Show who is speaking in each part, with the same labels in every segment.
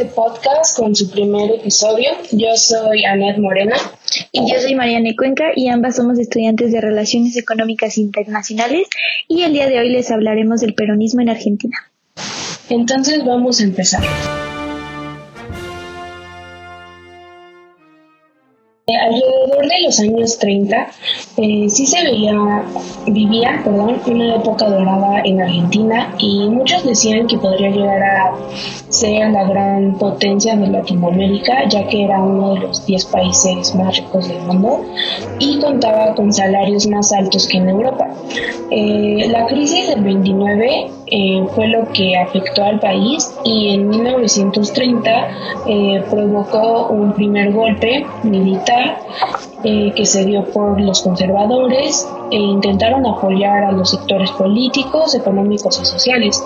Speaker 1: este podcast con su primer episodio. Yo soy Anet Morena.
Speaker 2: Y yo soy Mariana Cuenca y ambas somos estudiantes de Relaciones Económicas Internacionales y el día de hoy les hablaremos del peronismo en Argentina.
Speaker 1: Entonces vamos a empezar. Alrededor de los años 30 eh, sí se veía, vivía, perdón, una época dorada en Argentina y muchos decían que podría llegar a ser la gran potencia de Latinoamérica, ya que era uno de los 10 países más ricos del mundo y contaba con salarios más altos que en Europa. Eh, la crisis del 29 eh, fue lo que afectó al país y en 1930 eh, provocó un primer golpe militar eh, que se dio por los conservadores e intentaron apoyar a los sectores políticos, económicos y sociales.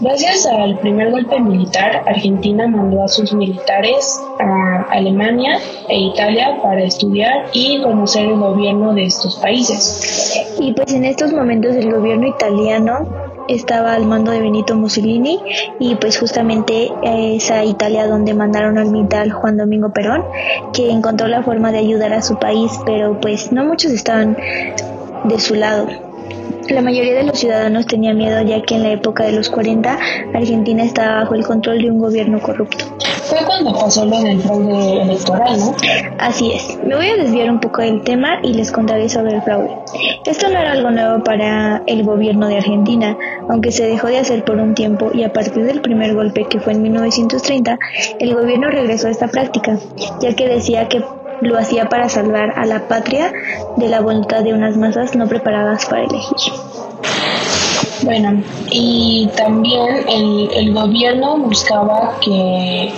Speaker 1: Gracias al primer golpe militar, Argentina mandó a sus militares a Alemania e Italia para estudiar y conocer el gobierno de estos países.
Speaker 2: Y pues en estos momentos el gobierno italiano estaba al mando de Benito Mussolini y pues justamente esa Italia donde mandaron al militar Juan Domingo Perón, que encontró la forma de ayudar a su país, pero pues no muchos estaban de su lado. La mayoría de los ciudadanos tenía miedo ya que en la época de los 40 Argentina estaba bajo el control de un gobierno corrupto.
Speaker 1: Fue cuando pasó lo del fraude electoral, ¿no?
Speaker 2: Así es. Me voy a desviar un poco del tema y les contaré sobre el fraude. Esto no era algo nuevo para el gobierno de Argentina, aunque se dejó de hacer por un tiempo y a partir del primer golpe que fue en 1930, el gobierno regresó a esta práctica, ya que decía que lo hacía para salvar a la patria de la voluntad de unas masas no preparadas para elegir.
Speaker 1: Bueno, y también el, el gobierno buscaba que,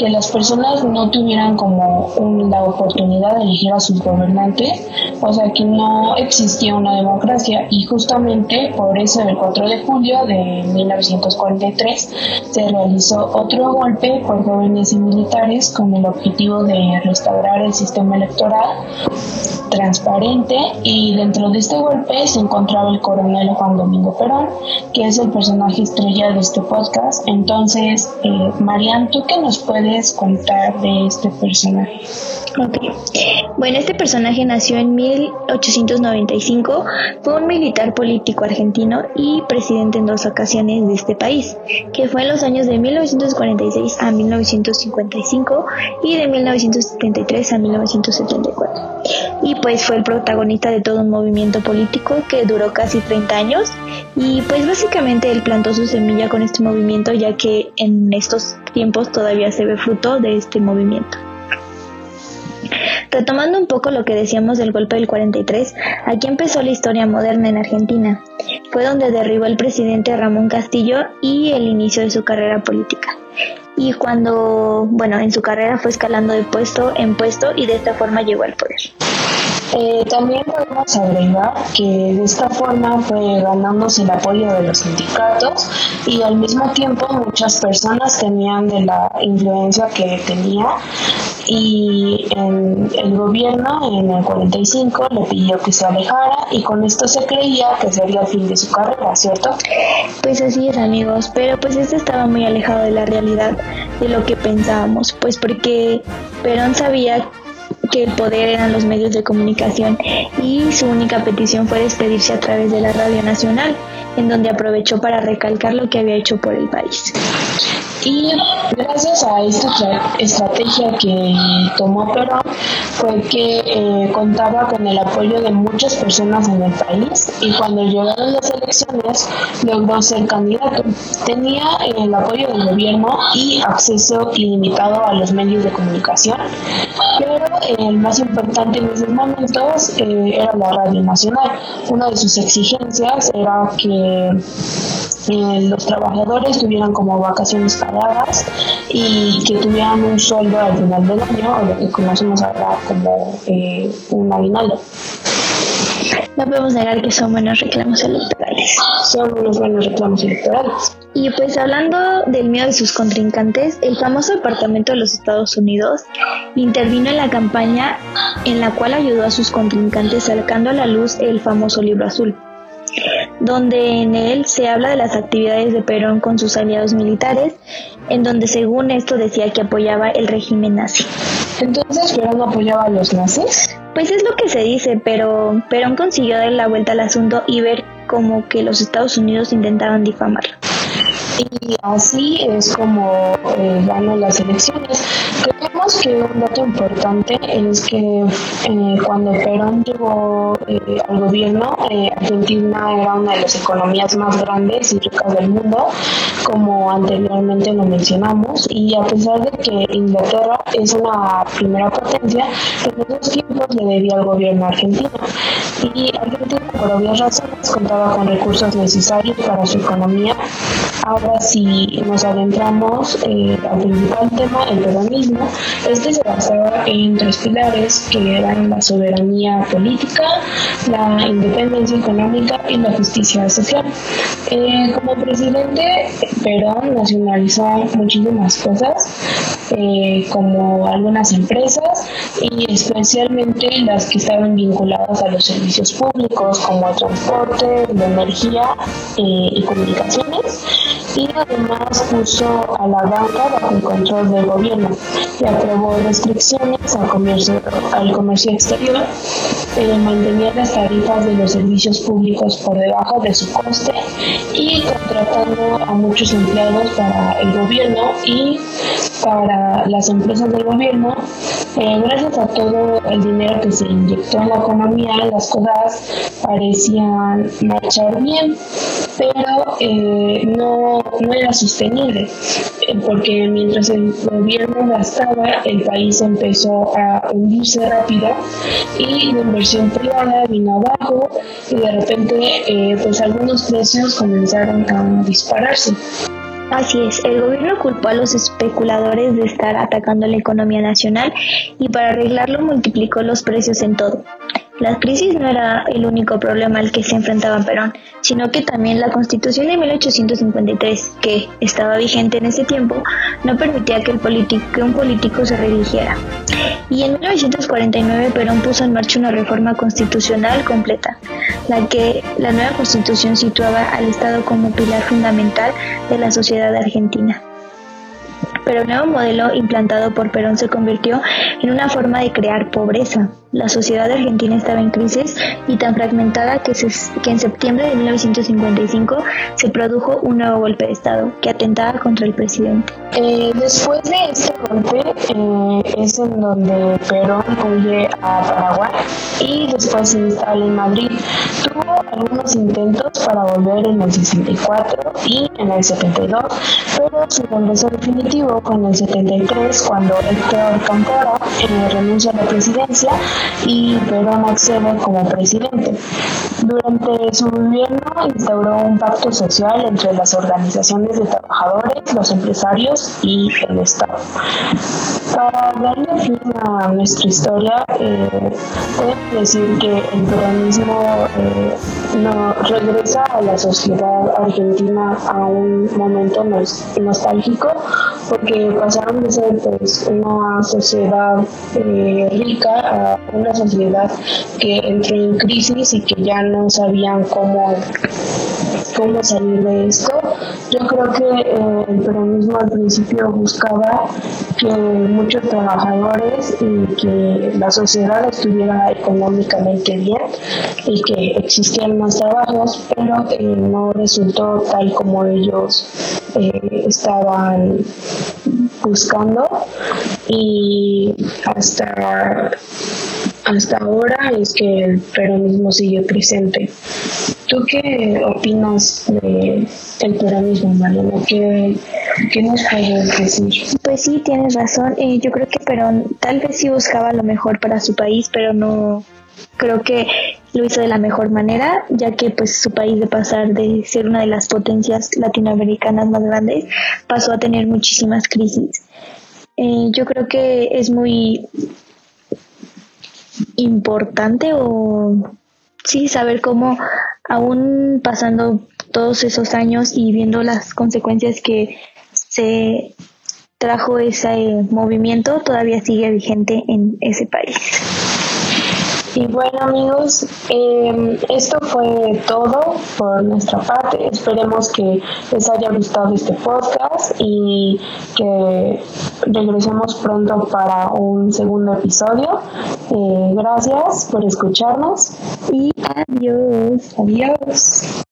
Speaker 1: que, las personas no tuvieran como la oportunidad de elegir a sus gobernantes, o sea que no existía una democracia y justamente por eso el 4 de julio de 1943 se realizó otro golpe por jóvenes y militares con el objetivo de restaurar el sistema electoral transparente y dentro de este golpe se encontraba el coronel Juan Domingo Perón, que es el personaje estrella de este podcast. Entonces, eh, Marian, ¿tú qué nos puedes contar de este personaje?
Speaker 2: Ok. Bueno, este personaje nació en 1895, fue un militar político argentino y presidente en dos ocasiones de este país, que fue en los años de 1946 a 1955 y de 1973 a 1974. Y pues fue el protagonista de todo un movimiento político que duró casi 30 años y pues básicamente él plantó su semilla con este movimiento ya que en estos tiempos todavía se ve fruto de este movimiento. Retomando un poco lo que decíamos del golpe del 43, aquí empezó la historia moderna en Argentina. Fue donde derribó el presidente Ramón Castillo y el inicio de su carrera política. Y cuando, bueno, en su carrera fue escalando de puesto en puesto y de esta forma llegó al poder.
Speaker 1: Eh, también podemos agregar que de esta forma fue ganándose el apoyo de los sindicatos y al mismo tiempo muchas personas tenían de la influencia que tenía y el gobierno en el 45 le pidió que se alejara y con esto se creía que sería el fin de su carrera, ¿cierto?
Speaker 2: Pues así es amigos, pero pues esto estaba muy alejado de la realidad de lo que pensábamos, pues porque Perón sabía que el poder eran los medios de comunicación y su única petición fue despedirse a través de la Radio Nacional, en donde aprovechó para recalcar lo que había hecho por el país.
Speaker 1: Y gracias a esta estrategia que tomó Perón fue que eh, contaba con el apoyo de muchas personas en el país y cuando llegaron las elecciones logró ser candidato. Tenía el apoyo del gobierno y acceso ilimitado a los medios de comunicación, pero el más importante en esos momentos eh, era la Radio Nacional. Una de sus exigencias era que eh, los trabajadores tuvieran como vacaciones pagadas y que tuvieran un sueldo al final del año, o lo que conocemos ahora como eh, un aguinaldo.
Speaker 2: No podemos negar que son buenos reclamos electorales.
Speaker 1: Son unos buenos reclamos electorales.
Speaker 2: Y pues hablando del miedo de sus contrincantes, el famoso Departamento de los Estados Unidos intervino en la campaña en la cual ayudó a sus contrincantes sacando a la luz el famoso libro azul. donde en él se habla de las actividades de Perón con sus aliados militares, en donde según esto decía que apoyaba el régimen nazi.
Speaker 1: Entonces, ¿Perón apoyaba a los nazis?
Speaker 2: Pues es lo que se dice, pero Perón consiguió dar la vuelta al asunto y ver como que los Estados Unidos intentaban difamarlo.
Speaker 1: Y así es como eh, ganó las elecciones. Creemos que un dato importante es que eh, cuando Perón llegó eh, al gobierno, eh, Argentina era una de las economías más grandes y ricas del mundo, como anteriormente lo mencionamos, y a pesar de que Inglaterra es una primera potencia, en esos tiempos le debía al gobierno argentino. Y Argentina, por obvias razones, contaba con recursos necesarios para su economía. Ahora, si nos adentramos al principal tema, el peronismo, este se basaba en tres pilares que eran la soberanía política, la independencia económica y la justicia social. Eh, como presidente, Perón nacionalizó muchísimas cosas, eh, como algunas empresas y especialmente las que estaban vinculadas a los servicios públicos, como el transporte, la energía eh, y comunicaciones. Y además puso a la banca bajo el control del gobierno y aprobó restricciones al comercio, al comercio exterior, eh, mantenía las tarifas de los servicios públicos por debajo de su coste y contratando a muchos empleados para el gobierno y para las empresas del gobierno. Eh, gracias a todo el dinero que se inyectó en la economía, las cosas parecían marchar bien, pero eh, no, era sostenible, eh, porque mientras el gobierno gastaba, el país empezó a hundirse rápido y la inversión privada vino abajo y de repente pues algunos precios comenzaron a dispararse.
Speaker 2: Así es, el gobierno culpó a los especuladores de estar atacando la economía nacional y para arreglarlo multiplicó los precios en todo. La crisis no era el único problema al que se enfrentaba Perón, sino que también la Constitución de 1853, que estaba vigente en ese tiempo, no permitía que, un político se religiera. Y en 1949 Perón puso en marcha una reforma constitucional completa, la que la nueva constitución situaba al Estado como pilar fundamental de la sociedad argentina pero el nuevo modelo implantado por Perón se convirtió en una forma de crear pobreza. La sociedad argentina estaba en crisis y tan fragmentada que, que en septiembre de 1955 se produjo un nuevo golpe de Estado que atentaba contra el presidente.
Speaker 1: Eh, después de este golpe eh, es en donde Perón huye a Paraguay y después se instala en Madrid. Tuvo algunos intentos para volver en el 64 y en el 72, pero su regreso definitivo con el 73 cuando Héctor Campora eh, renuncia a la presidencia y Perón accede como presidente. Durante su gobierno instauró un pacto social entre las organizaciones de trabajadores, los empresarios y el Estado. Para darle fin a nuestra historia, eh, podemos decir que el peronismo eh, no, regresa a la sociedad argentina a un momento nostálgico porque pasaron de ser pues, una sociedad eh, rica a una sociedad que entró en crisis y que ya no sabían cómo cómo salir de esto. Yo creo que eh, el peronismo al principio buscaba que muchos trabajadores y que la sociedad estuviera económicamente bien y que existían más trabajos, pero eh, no resultó tal como ellos eh, estaban buscando y hasta hasta ahora es que el peronismo sigue presente. ¿Tú qué opinas del el peronismo, Mariana? ¿Qué, ¿Qué, nos puedes decir?
Speaker 2: Pues sí, tienes razón. Eh, yo creo que Perón tal vez sí buscaba lo mejor para su país, pero no creo que lo hizo de la mejor manera, ya que pues su país de pasar de ser una de las potencias latinoamericanas más grandes pasó a tener muchísimas crisis. Eh, yo creo que es muy importante o sí saber cómo aún pasando todos esos años y viendo las consecuencias que se trajo ese movimiento todavía sigue vigente en ese país.
Speaker 1: Y bueno amigos, em, esto fue todo por nuestra parte. Esperemos que les haya gustado este podcast y que regresemos pronto para un segundo episodio. Eh, gracias por escucharnos
Speaker 2: y adiós.
Speaker 1: Adiós.